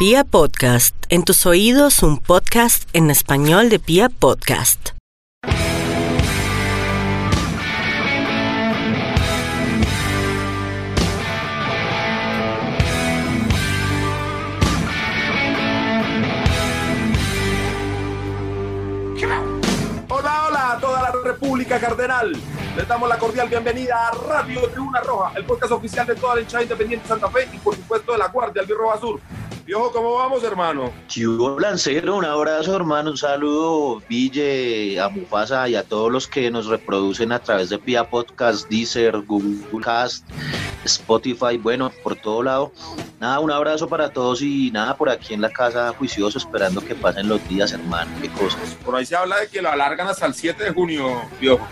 Pia Podcast, en tus oídos un podcast en español de Pia Podcast. Hola, hola a toda la República Cardenal. Les damos la cordial bienvenida a Radio Tribuna Roja, el podcast oficial de toda la hinchada independiente Santa Fe y por supuesto de la Guardia Albirroja Sur. Viejo, ¿cómo vamos, hermano? Chivo Lancero, un abrazo, hermano, un saludo, Ville, a Mufasa y a todos los que nos reproducen a través de Pia Podcast, Deezer, Google Cast, Spotify, bueno, por todo lado. Nada, un abrazo para todos y nada, por aquí en la casa juicioso, esperando que pasen los días, hermano, qué cosas. Por ahí se habla de que lo alargan hasta el 7 de junio, viejo.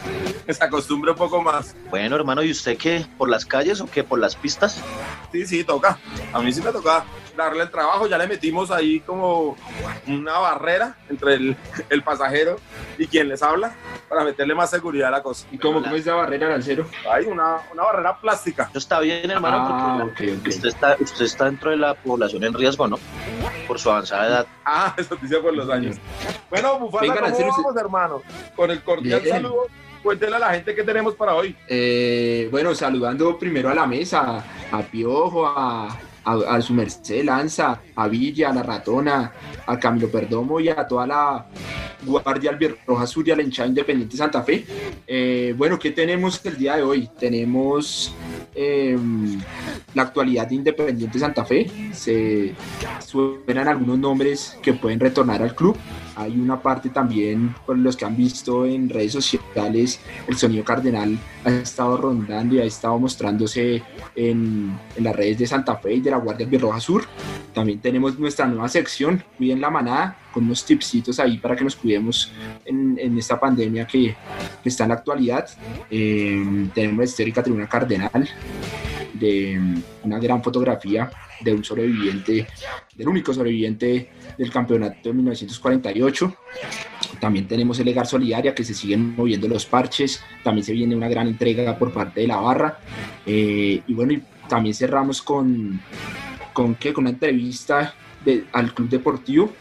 Se acostumbre un poco más. Bueno, hermano, ¿y usted qué? ¿Por las calles o qué? ¿Por las pistas? Sí, sí, toca. A mí sí me toca darle el trabajo. Ya le metimos ahí como una barrera entre el, el pasajero y quien les habla para meterle más seguridad a la cosa. ¿Y cómo, cómo es esa barrera, Lancero? Hay una, una barrera plástica. Eso está bien, hermano, Ah, porque ok, ok. Usted, está, usted está dentro de la población en riesgo, ¿no? Por su avanzada edad. Ah, eso dice por los años. Bueno, Bufasa, Venga, ¿cómo Lancero, vamos, hermano? Con el cordial Bien. saludo. Cuéntele a la gente que tenemos para hoy. Eh, bueno, saludando primero a la mesa, a Piojo, a, a, su merced Lanza, a Villa, a la Ratona, a Camilo Perdomo y a toda la Guardia Albirroja Sur y a la Independiente Santa Fe. Eh, bueno, ¿qué tenemos el día de hoy? Tenemos em, la actualidad de Independiente Santa Fe. Se suenan algunos nombres que pueden retornar al club. Hay una parte también, por los que han visto en redes sociales, el sonido cardenal ha estado rondando y ha estado mostrándose en, en las redes de Santa Fe y de la Guardia Birroja Sur. También tenemos nuestra nueva sección, Cuiden la Manada, con unos tipsitos ahí para que nos cuidemos en, en esta pandemia que, que está en la actualidad. Eh, tenemos la histórica tribuna cardenal de una gran fotografía de un sobreviviente, del único sobreviviente del campeonato de 1948. También tenemos el Legar Solidaria, que se siguen moviendo los parches. También se viene una gran entrega por parte de la barra. Eh, y bueno, también cerramos con, con, ¿qué? con una entrevista al Club Deportivo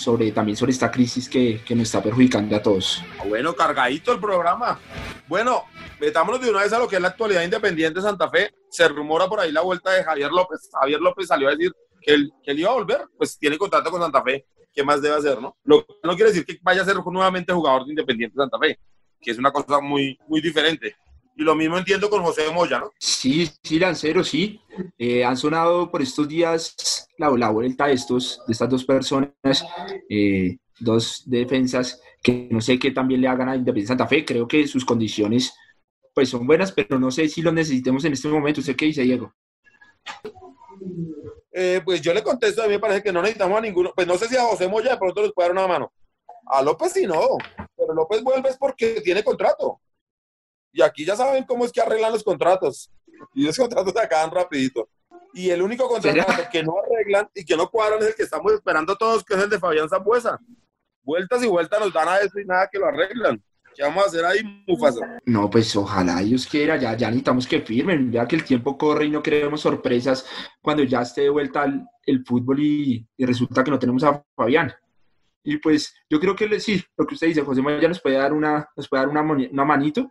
sobre, también sobre esta crisis que, que nos está perjudicando a todos. Ah, Bueno, cargadito el programa. Bueno, metámonos de una vez a lo que es la actualidad independiente de Santa Fe. Se rumora por ahí la vuelta de Javier López. Javier López salió a decir que él, que él iba a volver, pues tiene contrato con Santa Fe. ¿Qué más debe hacer, no? Lo no quiere decir que vaya a ser nuevamente jugador de Independiente Santa Fe, que es una cosa muy, muy diferente. Y lo mismo entiendo con José Moya, ¿no? Sí, sí, Lancero, sí. Eh, han sonado por estos días la, la vuelta de, estos, de estas dos personas, eh, dos defensas que no sé qué también le hagan a Independiente Santa Fe. Creo que sus condiciones pues son buenas, pero no sé si lo necesitemos en este momento. ¿Usted qué dice, Diego? Eh, pues yo le contesto, a mí me parece que no necesitamos a ninguno. Pues no sé si a José Moya de pronto les puede dar una mano. A López sí no, pero López vuelve es porque tiene contrato. Y aquí ya saben cómo es que arreglan los contratos. Y los contratos se acaban rapidito. Y el único contrato ¿Será? que no arreglan y que no cuadran es el que estamos esperando todos, que es el de Fabián Zambuesa. Vueltas y vueltas nos dan a eso y nada que lo arreglan. ¿Qué vamos a hacer ahí, Mufasa? No, pues ojalá Dios quiera, ya, ya necesitamos que firmen, ya que el tiempo corre y no queremos sorpresas cuando ya esté de vuelta el, el fútbol y, y resulta que no tenemos a Fabián. Y pues yo creo que le- sí, lo que usted dice, José María nos puede dar una, nos puede dar una, una manito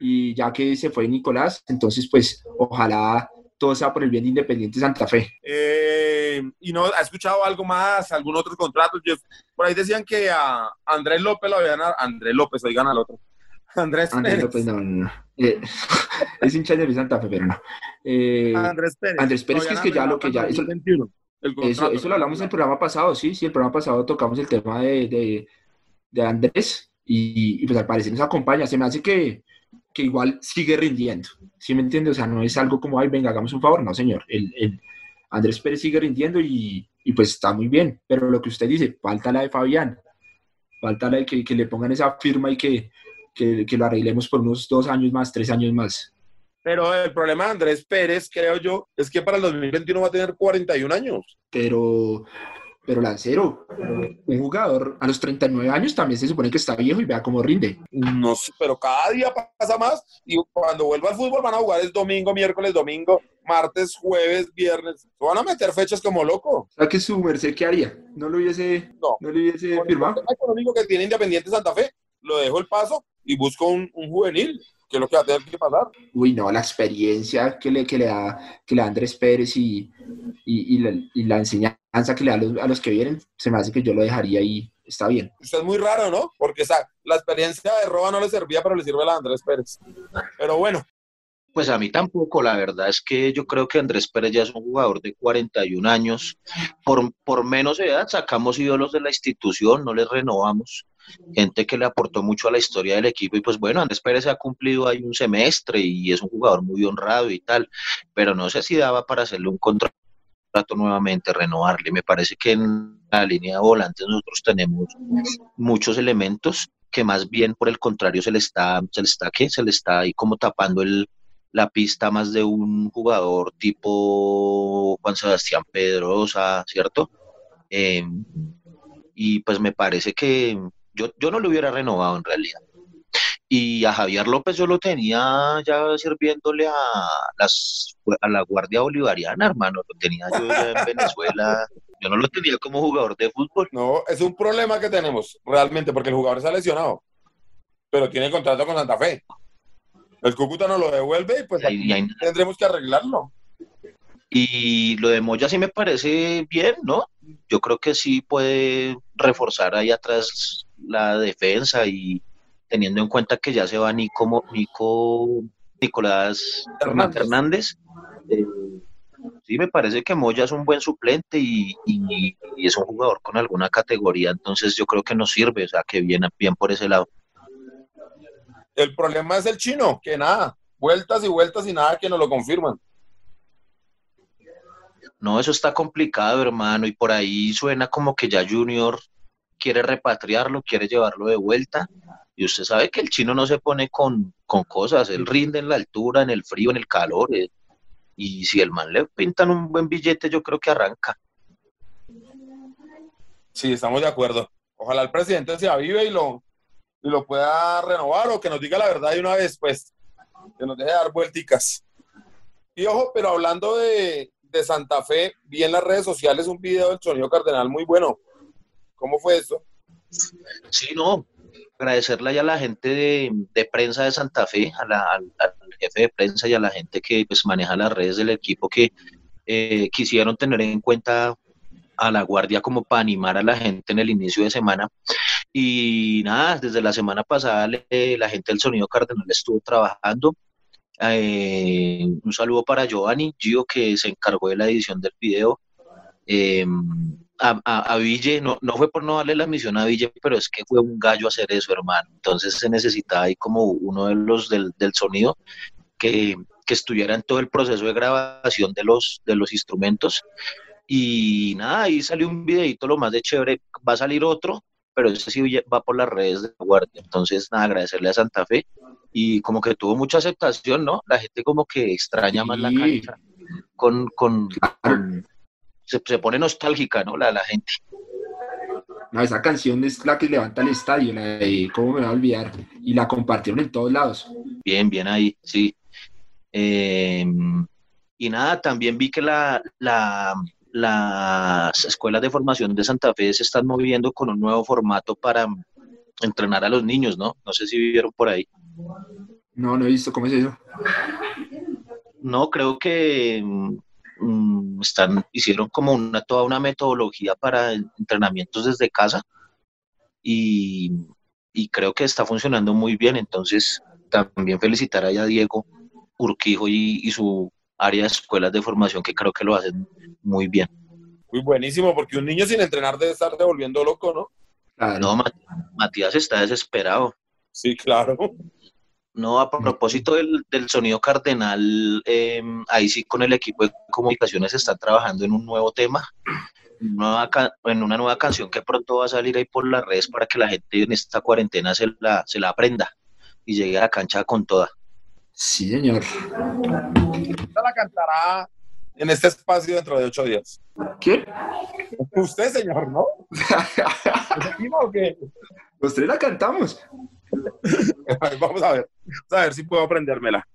y ya que se fue Nicolás, entonces pues ojalá todo sea por el bien de Independiente Santa Fe. Eh, y no ha escuchado algo más, algún otro contrato. Yo- por ahí decían que a Andrés López lo habían. Andrés López, oigan al otro. Andrés Andrés Pérez. López, no, no, no. Eh, es hincha de Santa Fe, pero no. Eh, Andrés Pérez. Andrés Pérez, que es que ya lo que ya- eso- 2021, el Eso, contrato. eso lo hablamos en el programa pasado, sí, sí, el programa pasado tocamos el tema de, de, de Andrés y, y, pues al parecer nos acompaña. Se me hace que, que igual sigue rindiendo, ¿sí me entiende? O sea, no es algo como, ay, venga, hagamos un favor, no, señor. El, el Andrés Pérez sigue rindiendo y, y pues está muy bien, pero lo que usted dice, falta la de Fabián, falta la de que, que le pongan esa firma y que, que, que lo arreglemos por unos dos años más, tres años más. Pero el problema de Andrés Pérez, creo yo, es que para el 2021 va a tener 41 años. Pero, pero Lancero, un jugador a los 39 años también se supone que está viejo y vea cómo rinde. No sé, pero cada día pasa más y cuando vuelva al fútbol van a jugar el domingo, miércoles, domingo martes, jueves, viernes. Van a meter fechas como loco. Sea, que su merced, ¿qué haría? ¿No lo hubiese, No. no lo hubiese Con el firmado? sistema económico que tiene Independiente Santa Fe, lo dejo el paso y busco un, un juvenil, que es lo que va a tener que pasar. Uy, no, la experiencia que le, que le, da, que le da Andrés Pérez y, y, y la, y la enseñanza que le da a los, a los que vienen, se me hace que yo lo dejaría ahí. Está bien. Usted es muy raro, ¿no? Porque o sea, la experiencia de Roba no le servía, pero le sirve a la de Andrés Pérez. Pero bueno, Pues a mí tampoco, la verdad es que yo creo que Andrés Pérez ya es un jugador de 41 años. Por, por menos edad sacamos ídolos de la institución, no les renovamos. Gente que le aportó mucho a la historia del equipo y pues bueno, Andrés Pérez ha cumplido ahí un semestre y es un jugador muy honrado y tal, pero no sé si daba para hacerle un contrato nuevamente, renovarle. Me parece que en la línea de volantes nosotros tenemos muchos elementos que más bien por el contrario se le está, se le está, ¿qué? Se le está ahí como tapando el, la pista más de un jugador tipo Juan Sebastián Pedrosa, ¿cierto? Eh, y pues me parece que yo, yo no lo hubiera renovado en realidad. Y a Javier López yo lo tenía ya sirviéndole a, las, a la Guardia Bolivariana, hermano. Lo tenía yo ya en Venezuela. Yo no lo tenía como jugador de fútbol. no, es un problema que tenemos realmente, porque el jugador se ha lesionado, pero tiene contrato con Santa Fe. El Cúcuta nos lo devuelve y pues ahí- ahí- tendremos que arreglarlo. Y lo de Moya sí me parece bien, ¿no? Yo creo que sí puede reforzar ahí atrás la defensa y teniendo en cuenta que ya se va Nico, Nicolás Hernández. Hernández. eh, sí, me parece que Moya es un buen suplente y, y- y es un jugador con alguna categoría, entonces yo creo que nos sirve, o sea, que viene bien por ese lado. El problema es el chino, que nada, vueltas y vueltas y nada que nos lo confirman. No, eso está complicado, hermano, y por ahí suena como que ya Junior quiere repatriarlo, quiere llevarlo de vuelta. Y usted sabe que el chino no se pone con, con cosas, él rinde en la altura, en el frío, en el calor. eh. Y si el man le pintan un buen billete, yo creo que arranca. Sí, estamos de acuerdo. Ojalá el presidente se avive y lo, y lo pueda renovar o que nos diga la verdad de una vez, pues, que nos deje dar vuelticas. Y ojo, pero hablando de, de Santa Fe, vi en las redes sociales un video del sonido cardenal muy bueno. ¿Cómo fue eso? Sí, no, agradecerle a la gente de, prensa de Santa Fe, al, jefe de prensa y a la gente que pues, maneja las redes del equipo que eh, quisieron tener en cuenta a la guardia como para animar a la gente en el inicio de semana. Y nada, desde la semana pasada la gente del Sonido Cardenal estuvo trabajando. Eh, un saludo para Giovanni, Gio, que se encargó de la edición del video. Eh, a, a, a Ville, no, no fue por no darle la misión a Ville, pero es que fue un gallo hacer eso, hermano. Entonces se necesitaba ahí como uno de los del, del sonido que, que estuviera en todo el proceso de grabación de los, de los instrumentos. Y nada, ahí salió un videito lo más de chévere. Va a salir otro, pero ese sí va por las redes de la Guardia. Entonces, nada, agradecerle a Santa Fe. Y como que tuvo mucha aceptación, ¿no? La gente como que extraña más la cancha. Con, con, con- se, se pone nostálgica, ¿no? La, la gente. No, esa canción es la que levanta el estadio, la de ¿Cómo me va a olvidar? Y la compartieron en todos lados. Bien, bien ahí, sí. Eh, y nada, también vi que la, la- las escuelas de formación de Santa Fe se están moviendo con un nuevo formato para entrenar a los niños, ¿no? No sé si vieron por ahí. No, no he visto cómo es eso. No, creo que mm, están, hicieron como una, toda una metodología para entrenamientos desde casa y, y creo que está funcionando muy bien. Entonces, también felicitar ahí a Diego Urquijo y, y su área de escuelas de formación que creo que lo hacen muy bien. Muy buenísimo, porque un niño sin entrenar debe estar devolviendo loco, ¿no? Claro. No, Mat- Matías está desesperado. Sí, claro. No, a propósito del, del sonido cardenal, eh, ahí sí con el equipo de comunicaciones están trabajando en un nuevo tema, nueva en una nueva canción que pronto va a salir ahí por las redes para que la gente en esta cuarentena se la, se la aprenda y llegue a la cancha con toda. Sí, señor. La cantará en este espacio dentro de ocho días. ¿Qué? Usted, señor, ¿no? ¿Efectivo o qué? Los tres la cantamos. Vamos a ver. Vamos a ver si puedo aprendérmela.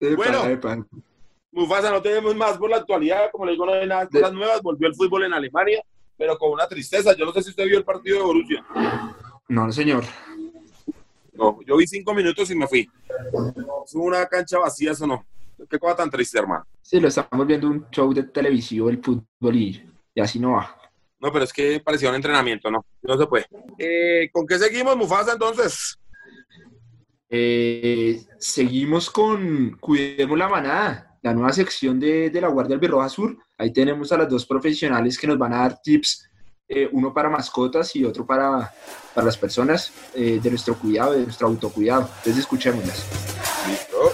Epa, Bueno. epa. Mufasa, no tenemos más por la actualidad, como le digo, no hay nada, cosas nuevas, volvió el fútbol en Alemania, pero con una tristeza. Yo no sé si usted vio el partido de Borussia. No, señor. No, yo vi cinco minutos y me fui. ¿Es una cancha vacía eso no? Qué cosa tan triste, hermano. Sí, lo estamos viendo un show de televisión, el fútbol, y, así no va. No, pero es que parecía un entrenamiento, ¿no? No se puede. Eh, ¿Con qué seguimos, Mufasa, entonces? Eh, seguimos con Cuidemos la Manada, la nueva sección de, la Guardia Albirroja Sur. Ahí tenemos a las dos profesionales que nos van a dar tips, eh, uno para mascotas y otro para, para las personas de nuestro cuidado, de nuestro autocuidado. Entonces escuchémoslas. Listo.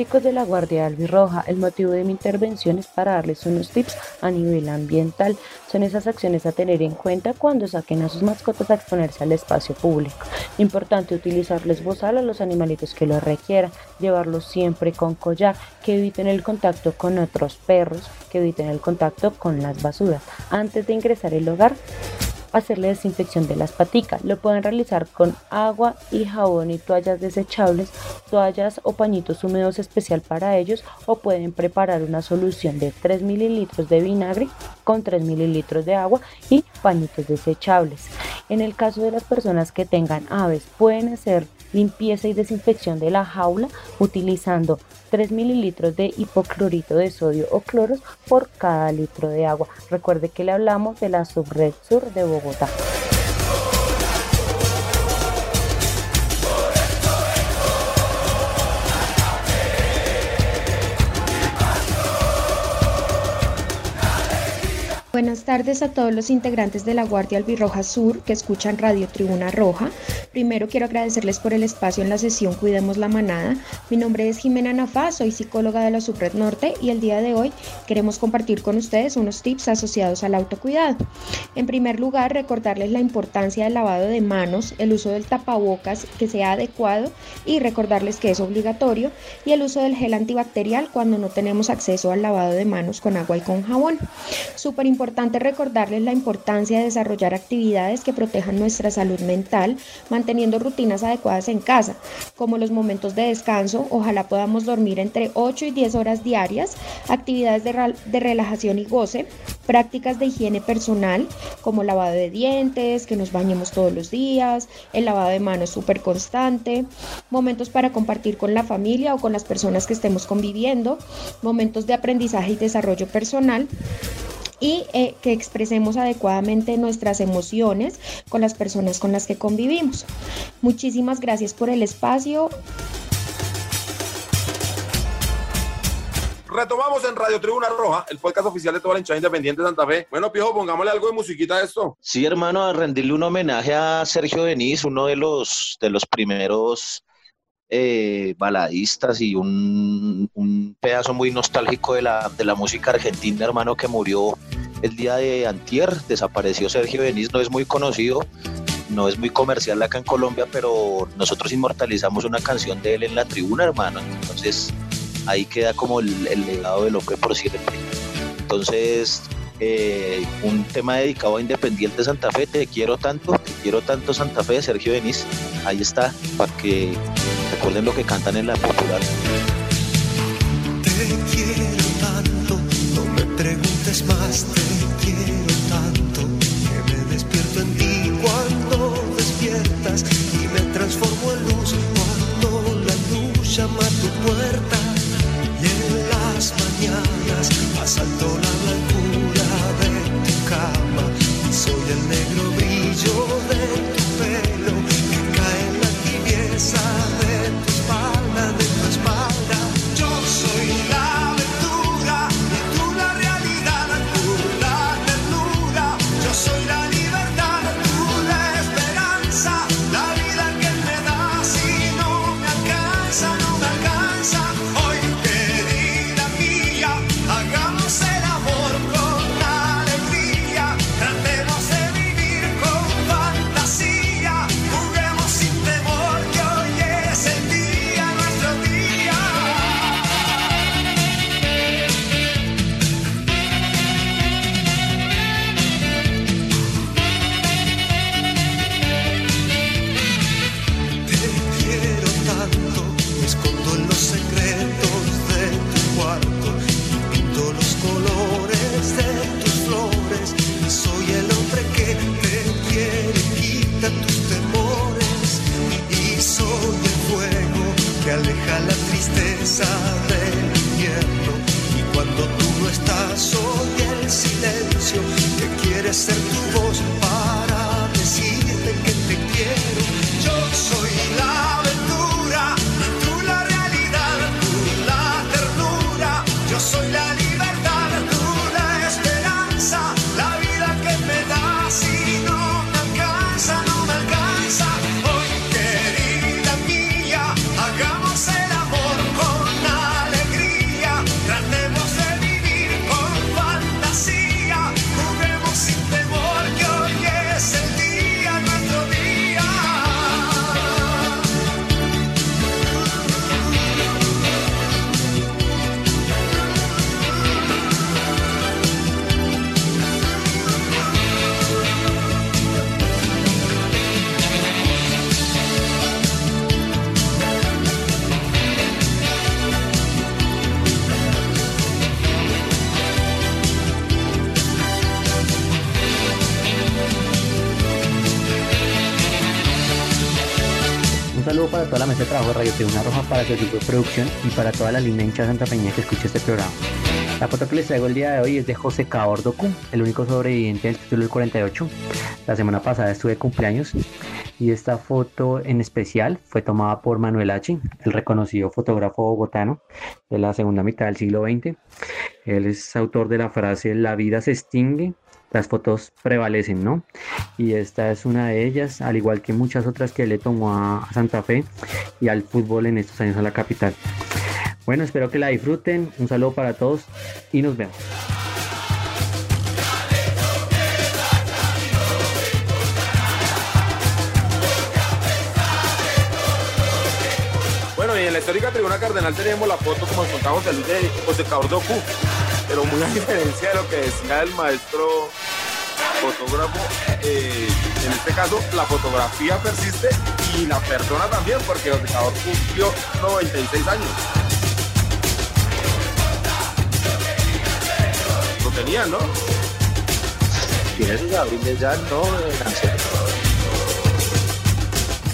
Chicos de la Guardia Albirroja, el motivo de mi intervención es para darles unos tips a nivel ambiental. Son esas acciones a tener en cuenta cuando saquen a sus mascotas a exponerse al espacio público. Importante utilizarles bozal a los animalitos que lo requieran, llevarlos siempre con collar, que eviten el contacto con otros perros, que eviten el contacto con las basuras. Antes de ingresar al hogar, hacerle desinfección de las paticas. Lo pueden realizar con agua y jabón y toallas desechables, toallas o pañitos húmedos especial para ellos o pueden preparar una solución de 3 mililitros de vinagre con 3 mililitros de agua y pañitos desechables. En el caso de las personas que tengan aves pueden hacer limpieza y desinfección de la jaula utilizando 3 mililitros de hipoclorito de sodio o cloros por cada litro de agua. Recuerde que le hablamos de la subred sur de Bogotá. Buenas tardes a todos los integrantes de la Guardia Albirroja Sur que escuchan Radio Tribuna Roja. Primero quiero agradecerles por el espacio en la sesión Cuidemos la Manada. Mi nombre es Jimena Nafá, soy psicóloga de la Subred Norte y el día de hoy queremos compartir con ustedes unos tips asociados al autocuidado. En primer lugar, recordarles la importancia del lavado de manos, el uso del tapabocas que sea adecuado y recordarles que es obligatorio y el uso del gel antibacterial cuando no tenemos acceso al lavado de manos con agua y con jabón. Súper importante recordarles la importancia de desarrollar actividades que protejan nuestra salud mental, manteniendo rutinas adecuadas en casa, como los momentos de descanso, ojalá podamos dormir entre 8 y 10 horas diarias, actividades de, de relajación y goce, prácticas de higiene personal, como lavado de dientes, que nos bañemos todos los días, el lavado de manos súper constante, momentos para compartir con la familia o con las personas que estemos conviviendo, momentos de aprendizaje y desarrollo personal y eh, que expresemos adecuadamente nuestras emociones con las personas con las que convivimos. Muchísimas gracias por el espacio. Retomamos en Radio Tribuna Roja, el podcast oficial de toda la hinchada independiente de Santa Fe. Bueno, Piojo, pongámosle algo de musiquita a esto. Sí, hermano, a rendirle un homenaje a Sergio Denis, uno de los, de los primeros eh, baladistas y un, un, pedazo muy nostálgico de la, de la música argentina, hermano, que murió el día de antier, desapareció Sergio Denis, no es muy conocido, no es muy comercial acá en Colombia, pero nosotros inmortalizamos una canción de él en la tribuna, hermano, entonces ahí queda como el, el legado del hombre por siempre. Entonces, eh, un tema dedicado a Independiente Santa Fe, te quiero tanto, te quiero tanto Santa Fe, Sergio Denis, ahí está, para que recuerden lo que cantan en la popular. Saludo para toda la mesa de trabajo de Radio Tribuna Roja, para su equipo de producción y para toda la linda hincha Santa Peña que escucha este programa. La foto que les traigo el día de hoy es de José Cabordocu, el único sobreviviente del título del 48. La semana pasada estuve de cumpleaños y esta foto en especial fue tomada por Manuel H., el reconocido fotógrafo bogotano de la segunda mitad del siglo XX. Él es autor de la frase La vida se extingue, las fotos prevalecen, ¿no? Y esta es una de ellas, al igual que muchas otras que le tomó a Santa Fe y al fútbol en estos años a la capital. Bueno, espero que la disfruten. Un saludo para todos y nos vemos. Bueno, y en la histórica tribuna cardenal tenemos la foto, como contamos, de de José pero muy a diferencia de lo que decía el maestro fotógrafo, eh, en este caso la fotografía persiste y la persona también, porque José Cabordocu cumplió 96 años. Lo tenían, ¿no? Tiene sus abriles ya, ¿no?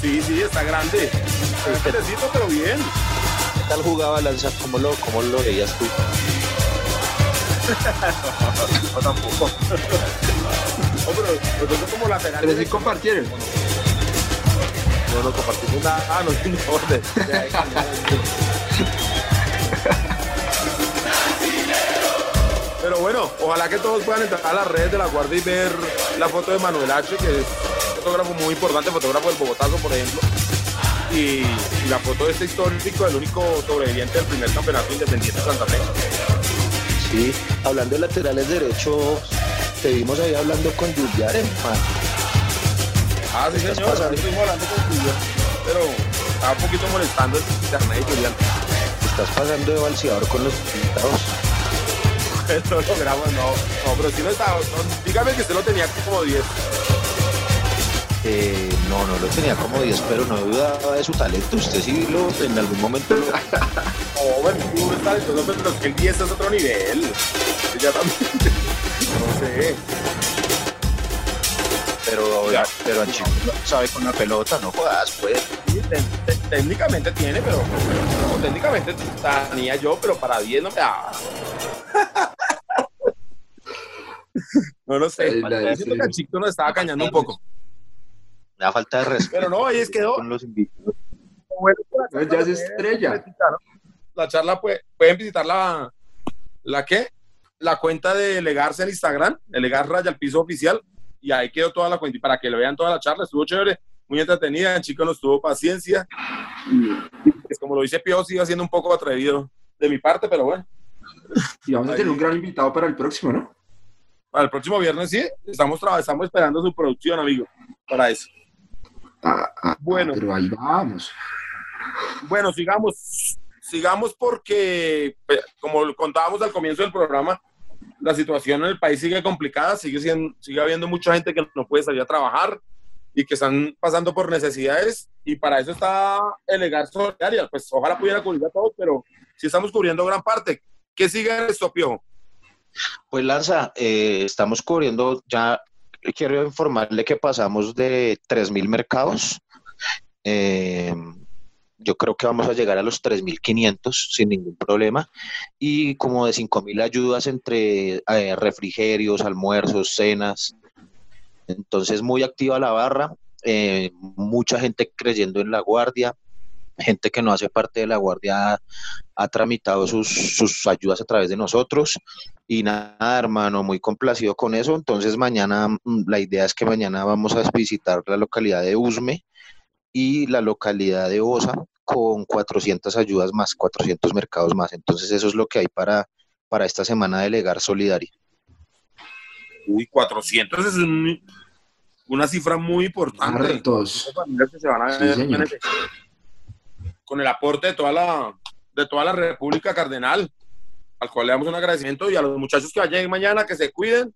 Sí, sí, está grande. Es perecito, pero bien. ¿Qué tal jugaba Lanza? ¿Cómo lo, cómo lo veías tú? No, tampoco. No, pero como lateral. Pero sí compartieron. No, no compartimos nada. Ah, no, no, orden. Pero bueno, ojalá que todos puedan entrar a las redes de la Guardia y ver la foto de Manuel H., que es un fotógrafo muy importante, fotógrafo del Bogotazo, por ejemplo. Y, y la foto de este histórico, el único sobreviviente del primer campeonato independiente de Santa Fe. Sí, hablando de laterales derechos, te vimos ahí hablando con Julián, hermano. Ah, sí, señor. estuvimos hablando con Julián, pero estaba un poquito molestando el internet y Julián. Estás pasando de balseador con los invitados. No logramos, no. No, pero sí lo estaba. no, dígame que usted lo tenía como 10. Eh, no, no lo tenía como 10, pero no dudaba de su talento. Usted sí lo, en algún momento lo... Oh, bueno, tú talentoso, pero es que el 10 es otro nivel. Ya también. No sé. Pero, Ya. pero a Chico no sabe con la pelota, no jodas, pues. Sí, técnicamente tiene, pero. no, técnicamente tenía yo, pero para 10 no me daba. No lo sé. Que el chico nos estaba cañando un poco. Me da falta de respeto Pero no, ahí es quedó. con los invitados. Bueno, No, ya es estrella. La charla puede, pueden visitar la, la qué? La cuenta de Legarse en Instagram, de Legar Raya al piso oficial, y ahí quedó toda la cuenta. Y para que lo vean toda la charla, estuvo chévere, muy entretenida, el chico nos tuvo paciencia. Y, pues, como lo dice Pío, sí iba siendo un poco atrevido de mi parte, pero bueno, Y vamos a tener un gran invitado para el próximo, ¿no? para el próximo viernes sí, estamos, estamos esperando su producción, amigo, para eso. Ah, ah, Bueno. Pero ahí vamos. Bueno, sigamos, sigamos porque, pues, como contábamos al comienzo del programa, la situación en el país sigue complicada, sigue, siendo, sigue habiendo mucha gente que no puede salir a trabajar y que están pasando por necesidades y para eso está el Legar Solidaria. Pues ojalá pudiera cubrir a todos, pero sí estamos cubriendo gran parte. ¿Qué sigue en esto, Piojo? Pues Lanza, eh, estamos cubriendo ya, quiero informarle que pasamos de 3.000 mercados. Eh, yo creo que vamos a llegar a los 3.500 sin ningún problema. Y como de 5.000 ayudas entre eh, refrigerios, almuerzos, cenas. Entonces, muy activa la barra. eh, mucha gente creyendo en la guardia. Gente que no hace parte de la guardia ha tramitado sus, sus ayudas a través de nosotros. Y nada, hermano, muy complacido con eso. Entonces mañana, mm, la idea es que mañana vamos a visitar la localidad de Usme y la localidad de Osa con 400 ayudas más, 400 mercados más. Entonces eso es lo que hay para, para esta semana de Legar Solidaria. Uy, 400 es un- una cifra muy importante. Hartos. familias que se van a Sí, ver señor. beneficiadas. Con el aporte de toda la de toda la República Cardenal, al cual le damos un agradecimiento y a los muchachos que vayan mañana, que se cuiden.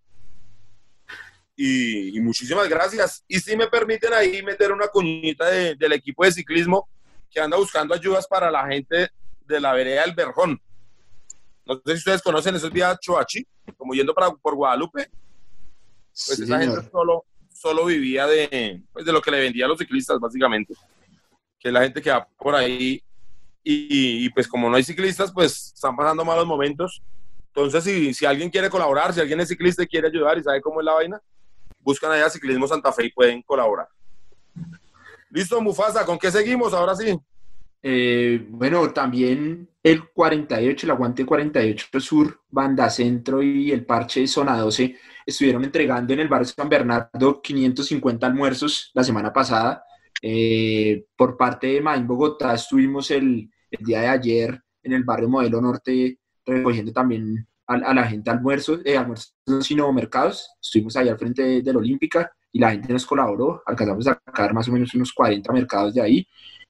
Y, y muchísimas gracias. Y si me permiten ahí meter una cuñita de- del equipo de ciclismo que anda buscando ayudas para la gente de la vereda del Berjón. No sé si ustedes conocen esos días Choachi, como yendo para, por Guadalupe. Pues Sí, esa señor. gente solo, solo vivía de, pues, de lo que le vendía a los ciclistas, básicamente. Que la gente que va por ahí y, y, pues como no hay ciclistas, pues están pasando malos momentos. Entonces, si, si alguien quiere colaborar, si alguien es ciclista y quiere ayudar y sabe cómo es la vaina, buscan allá Ciclismo Santa Fe y pueden colaborar. Listo, Mufasa, ¿con qué seguimos ahora sí? Eh, bueno, también el 48, el Aguante 48 Sur, Banda Centro y el Parche Zona 12 estuvieron entregando en el barrio San Bernardo 550 almuerzos la semana pasada. Eh, por parte de Main Bogotá estuvimos el, el, día de ayer en el barrio Modelo Norte recogiendo también a, la gente almuerzos, eh, almuerzos sino mercados. Estuvimos ahí al frente de, Olímpica y la gente nos colaboró. Alcanzamos a sacar más o menos unos 40 mercados de ahí.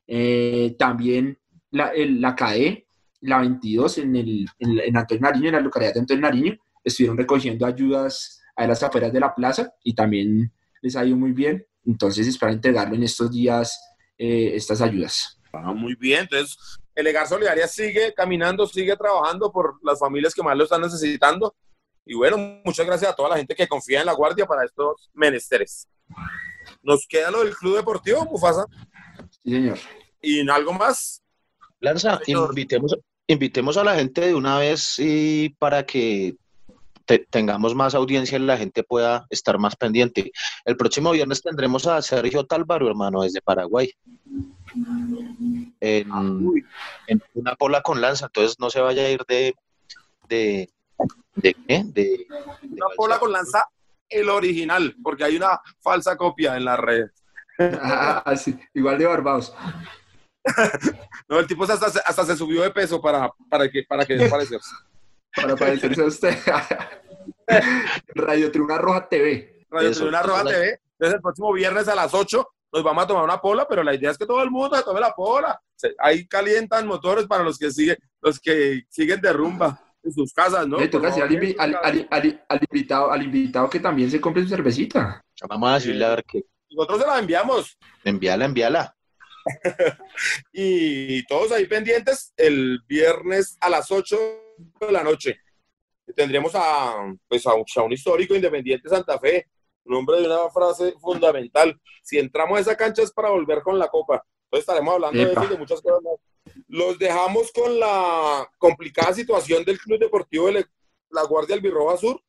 Eh, también la, la CAE, la 22, en, el, en, en, Antonio Nariño, en la localidad de Antonio Nariño, estuvieron recogiendo ayudas a las afueras de la plaza y también les ha ido muy bien. Entonces, es para entregarlo en estos días eh, estas ayudas. Ah, muy bien, entonces el Egar Solidaria sigue caminando, sigue trabajando por las familias que más lo están necesitando. Y bueno, muchas gracias a toda la gente que confía en la Guardia para estos menesteres. Nos queda lo del Club Deportivo, Mufasa. Sí, señor. ¿Y algo más? Lanza, invitemos, invitemos a la gente de una vez y para que te, tengamos más audiencia y la gente pueda estar más pendiente. El próximo viernes tendremos a Sergio Tálvaro, hermano, desde Paraguay. En, en, una pola con lanza, entonces no se vaya a ir de. ¿De, de qué? De, de una pola con lanza, el original, porque hay una falsa copia en la red. ah, sí, igual de Barbados. no, el tipo hasta, hasta se subió de peso para, para que para que parecerse. para parecerse a usted. Radio Tribuna Roja TV. Radio Eso, Tribuna Roja TV. Entonces el próximo viernes a las 8 nos vamos a tomar una pola, pero la idea es que todo el mundo se tome la pola. Ahí calientan motores para los que siguen, los que siguen de rumba en sus casas, ¿no? Le toca decir al, al, al, al, invitado, al invitado que también se compre su cervecita. Vamos a decirle a ver qué. Nosotros se la enviamos. Envíala, envíala. y todos ahí pendientes el viernes a las 8 de la noche. Tendremos a, pues a, un, a un histórico independiente Santa Fe, nombre de una frase fundamental. Si entramos a esa cancha es para volver con la copa. Entonces estaremos hablando Epa. de eso y de muchas cosas más. Los dejamos con la complicada situación del Club Deportivo de la Guardia Albirroja Sur.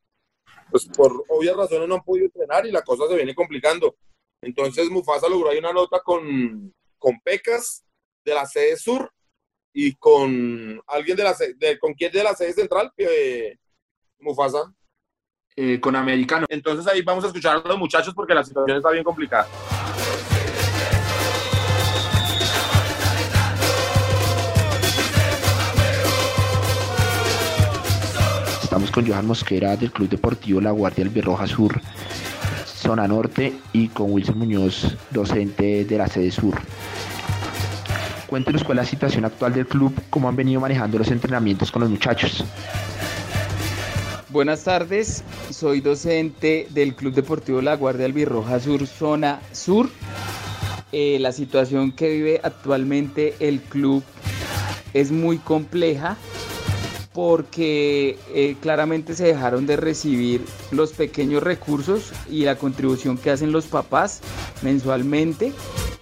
Pues por obvias razones no han podido entrenar y la cosa se viene complicando. Entonces Mufasa logró ahí una nota con, con Pecas de la sede sur y con alguien de la sede, de, con quién de la sede central, eh, Mufasa. Eh, con americano. Entonces ahí vamos a escuchar a los muchachos porque la situación está bien complicada. Estamos con Johan Mosquera del Club Deportivo La Guardia Albirroja Sur, zona norte, y con Wilson Muñoz, docente de la sede sur. Cuéntenos cuál es la situación actual del club, cómo han venido manejando los entrenamientos con los muchachos. Buenas tardes, soy docente del Club Deportivo La Guardia Albirroja Sur, zona sur. Eh, la situación que vive actualmente el club es muy compleja porque eh, claramente se dejaron de recibir los pequeños recursos y la contribución que hacen los papás mensualmente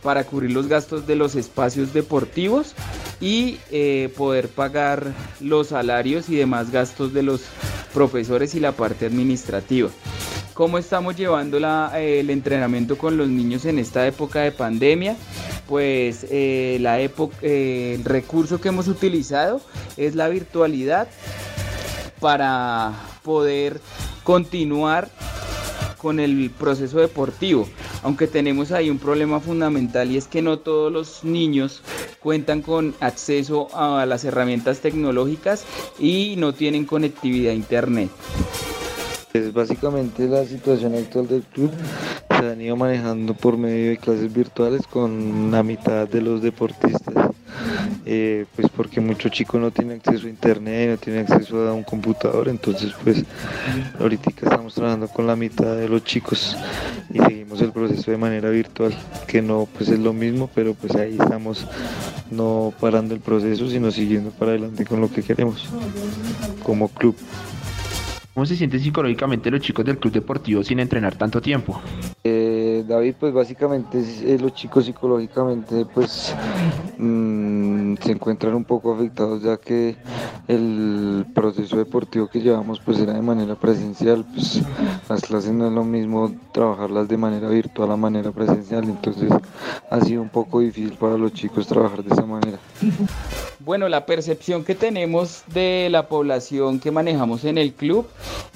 para cubrir los gastos de los espacios deportivos y eh, poder pagar los salarios y demás gastos de los profesores y la parte administrativa. ¿Cómo estamos llevando eh, el entrenamiento con los niños en esta época de pandemia? Pues eh, la época, eh, el recurso que hemos utilizado es la virtualidad para poder continuar con el proceso deportivo, aunque tenemos ahí un problema fundamental y es que no todos los niños cuentan con acceso a las herramientas tecnológicas y no tienen conectividad a internet. Es básicamente la situación actual del club. Se han ido manejando por medio de clases virtuales con la mitad de los deportistas. Eh, pues porque muchos chicos no tienen acceso a internet, no tienen acceso a un computador, entonces pues ahorita estamos trabajando con la mitad de los chicos y seguimos el proceso de manera virtual, que no pues es lo mismo, pero pues ahí estamos no parando el proceso, sino siguiendo para adelante con lo que queremos como club. ¿Cómo se sienten psicológicamente los chicos del club deportivo sin entrenar tanto tiempo? Eh, David, pues básicamente eh, los chicos psicológicamente pues mm, se encuentran un poco afectados ya que el proceso deportivo que llevamos pues era de manera presencial, pues las clases no es lo mismo trabajarlas de manera virtual a manera presencial, entonces ha sido un poco difícil para los chicos trabajar de esa manera. Bueno, la percepción que tenemos de la población que manejamos en el club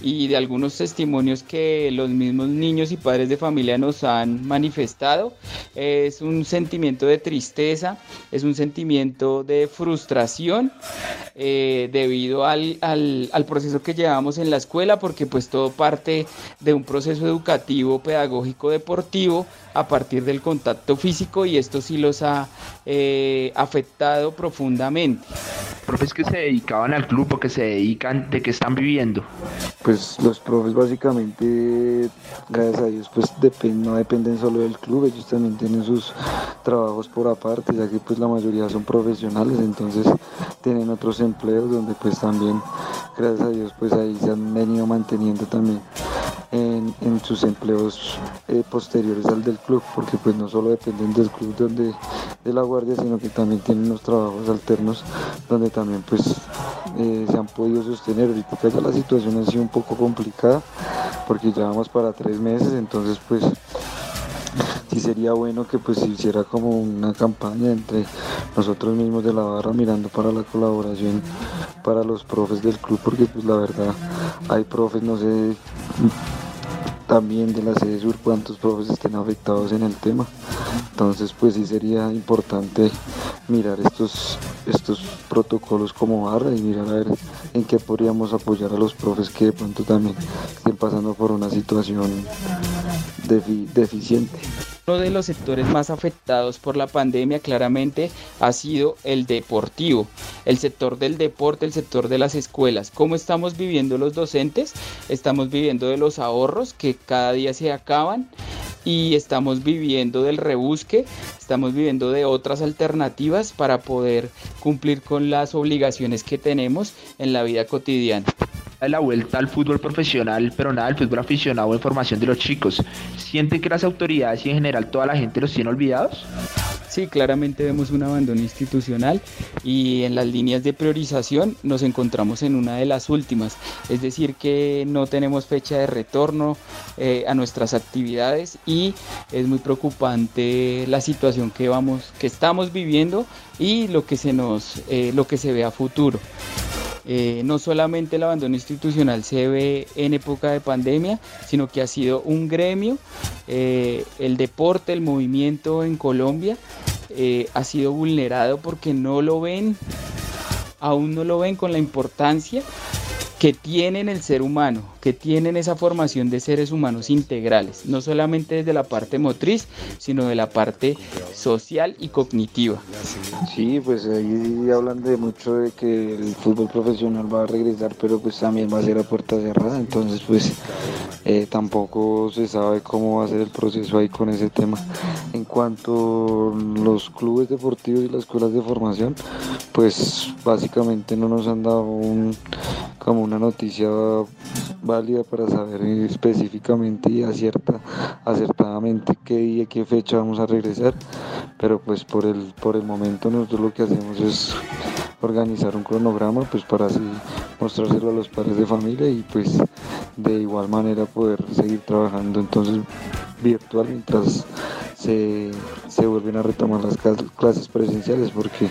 y de algunos testimonios que los mismos niños y padres de familia nos han manifestado es un sentimiento de tristeza, es un sentimiento de frustración eh, debido al, al, al proceso que llevamos en la escuela porque pues todo parte de un proceso educativo, pedagógico, deportivo a partir del contacto físico y esto sí los ha eh, afectado profundamente. Profes que se dedicaban al club o que se dedican, ¿de qué están viviendo? Pues los profes básicamente, gracias a Dios, pues no dependen solo del club, ellos también tienen sus trabajos por aparte, ya que pues la mayoría son profesionales, entonces tienen otros empleos donde pues también, gracias a Dios, pues ahí se han venido manteniendo también en, sus empleos eh, posteriores al del club, porque pues no solo dependen del club donde, de la guardia, sino que también tienen unos trabajos alternos donde también pues eh, se han podido sostener. Ahorita ya la situación ha sido un poco complicada, porque ya vamos para tres meses, entonces pues sí sería bueno que pues se hiciera como una campaña entre nosotros mismos de la barra mirando para la colaboración para los profes del club porque pues la verdad hay profes no sé también de la sede sur cuántos profes estén afectados en el tema. Entonces pues sí sería importante mirar estos, estos protocolos como barra y mirar a ver en qué podríamos apoyar a los profes que de pronto también estén pasando por una situación deficiente. Uno de los sectores más afectados por la pandemia claramente ha sido el deportivo, el sector del deporte, el sector de las escuelas. ¿Cómo estamos viviendo los docentes? Estamos viviendo de los ahorros que cada día se acaban y estamos viviendo del rebusque, estamos viviendo de otras alternativas para poder cumplir con las obligaciones que tenemos en la vida cotidiana la vuelta al fútbol profesional, pero nada del fútbol aficionado en formación de los chicos. ¿Sienten que las autoridades y en general toda la gente los tiene olvidados? Sí, claramente vemos un abandono institucional y en las líneas de priorización nos encontramos en una de las últimas, es decir, que no tenemos fecha de retorno eh, a nuestras actividades y es muy preocupante la situación que vamos, que estamos viviendo y lo que se nos, eh, lo que se ve a futuro. Eh, no solamente el abandono institucional se ve en época de pandemia, sino que ha sido un gremio, eh, el deporte, el movimiento en Colombia eh, ha sido vulnerado porque no lo ven, aún no lo ven con la importancia que tienen el ser humano, que tienen esa formación de seres humanos integrales, no solamente desde la parte motriz, sino de la parte social y cognitiva. Sí, pues ahí hablan de mucho de que el fútbol profesional va a regresar, pero pues también va a ser a puerta cerrada, entonces pues eh, tampoco se sabe cómo va a ser el proceso ahí con ese tema. En cuanto a los clubes deportivos y las escuelas de formación, pues básicamente no nos han dado un como una noticia válida para saber específicamente y acierta, acertadamente qué día, qué fecha vamos a regresar, pero pues por el, por el momento nosotros lo que hacemos es organizar un cronograma pues para así mostrárselo a los padres de familia y pues de igual manera poder seguir trabajando entonces virtual mientras se, se vuelven a retomar las clases presenciales porque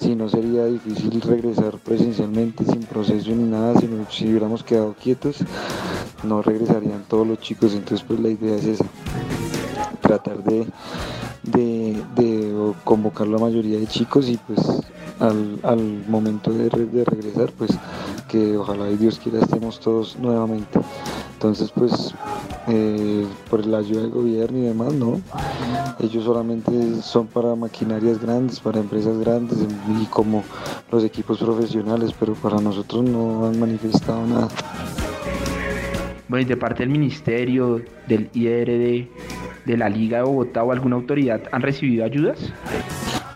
si no sería difícil regresar presencialmente sin proceso ni nada, sino si hubiéramos quedado quietos, no regresarían todos los chicos, entonces pues la idea es esa, tratar de, de, convocar la mayoría de chicos y pues al, momento de, de, regresar, pues que ojalá y Dios quiera estemos todos nuevamente. Entonces pues eh, por la ayuda del gobierno y demás, no. Ellos solamente son para maquinarias grandes, para empresas grandes y como los equipos profesionales, pero para nosotros no han manifestado nada. Bueno, de parte del ministerio, del IRD, de la Liga de Bogotá o alguna autoridad, ¿han recibido ayudas?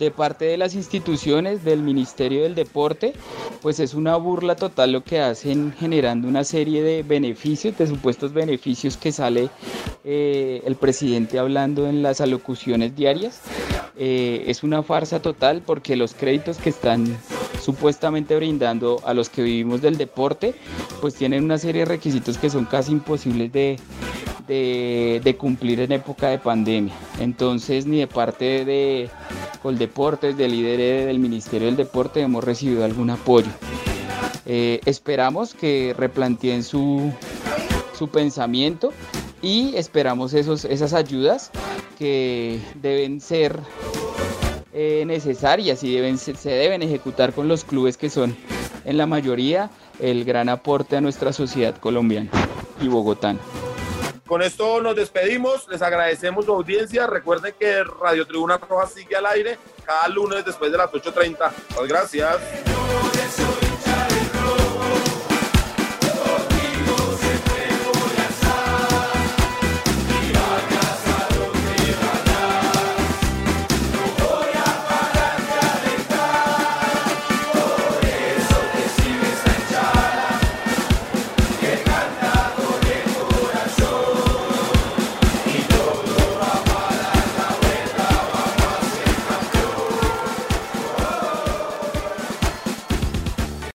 De parte de las instituciones del Ministerio del Deporte, pues es una burla total lo que hacen generando una serie de beneficios, de supuestos beneficios que sale eh, el presidente hablando en las alocuciones diarias. Eh, es una farsa total porque los créditos que están supuestamente brindando a los que vivimos del deporte, pues tienen una serie de requisitos que son casi imposibles de, de, cumplir en época de pandemia. Entonces, ni de parte de Coldeportes, del líder del Ministerio del Deporte, hemos recibido algún apoyo. Eh, esperamos que replanteen su, su pensamiento y esperamos esos, esas ayudas que deben ser eh, necesarias y se deben ejecutar con los clubes que son en la mayoría el gran aporte a nuestra sociedad colombiana y bogotana. Con esto nos despedimos, les agradecemos su audiencia. Recuerden que Radio Tribuna Roja sigue al aire cada lunes después de las 8.30. Muchas gracias.